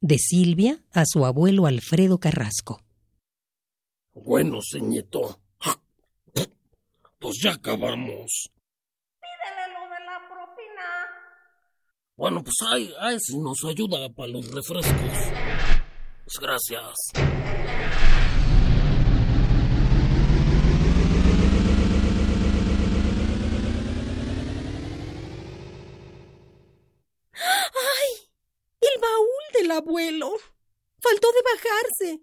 De Silvia a su abuelo Alfredo Carrasco. Bueno, señeto. Pues ya acabamos. Pídele lo de la propina. Bueno, pues ahí, ahí si nos ayuda para los refrescos. Pues gracias. ¡Ay! El del abuelo. Faltó de bajarse.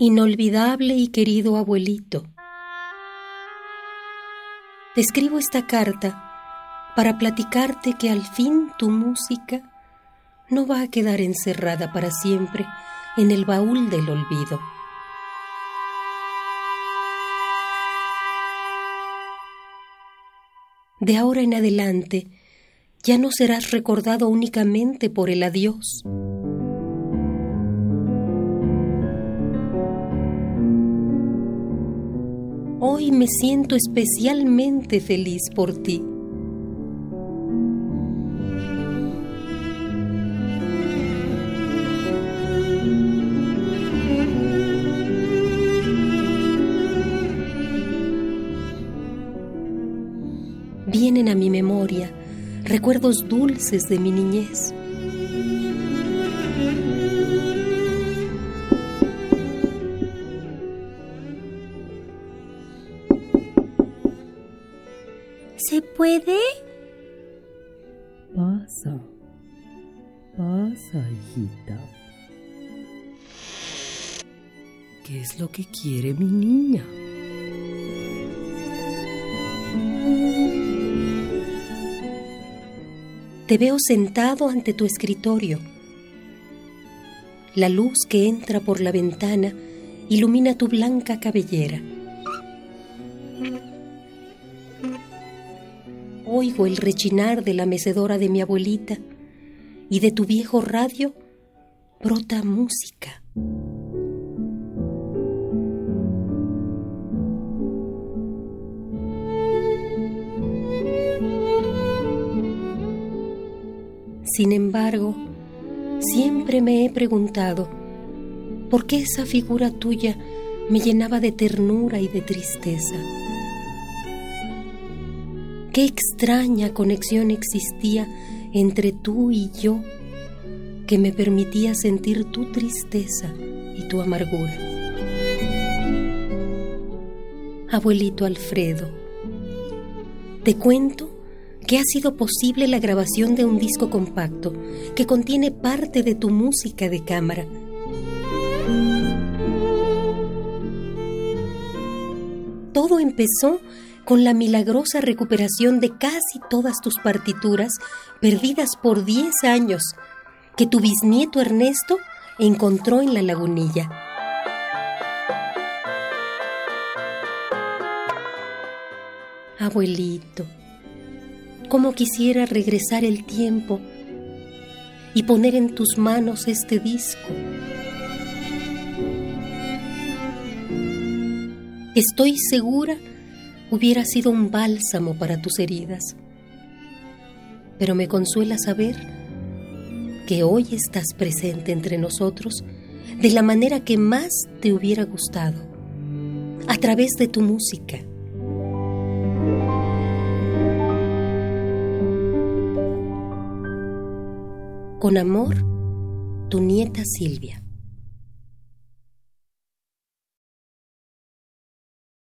Inolvidable y querido abuelito. Te escribo esta carta para platicarte que al fin tu música no va a quedar encerrada para siempre en el baúl del olvido. De ahora en adelante, ya no serás recordado únicamente por el adiós. Hoy me siento especialmente feliz por ti. Vienen a mi memoria recuerdos dulces de mi niñez. ¿Se puede? Pasa, pasa, hijita. ¿Qué es lo que quiere mi niña? Te veo sentado ante tu escritorio. La luz que entra por la ventana ilumina tu blanca cabellera. Oigo el rechinar de la mecedora de mi abuelita y de tu viejo radio brota música. Sin embargo, siempre me he preguntado por qué esa figura tuya me llenaba de ternura y de tristeza. Qué extraña conexión existía entre tú y yo que me permitía sentir tu tristeza y tu amargura. Abuelito Alfredo, te cuento que ha sido posible la grabación de un disco compacto que contiene parte de tu música de cámara. Todo empezó con la milagrosa recuperación de casi todas tus partituras perdidas por 10 años que tu bisnieto Ernesto encontró en la lagunilla. Abuelito, cómo quisiera regresar el tiempo y poner en tus manos este disco. Estoy segura hubiera sido un bálsamo para tus heridas, pero me consuela saber que hoy estás presente entre nosotros de la manera que más te hubiera gustado, a través de tu música. Con amor, tu nieta Silvia.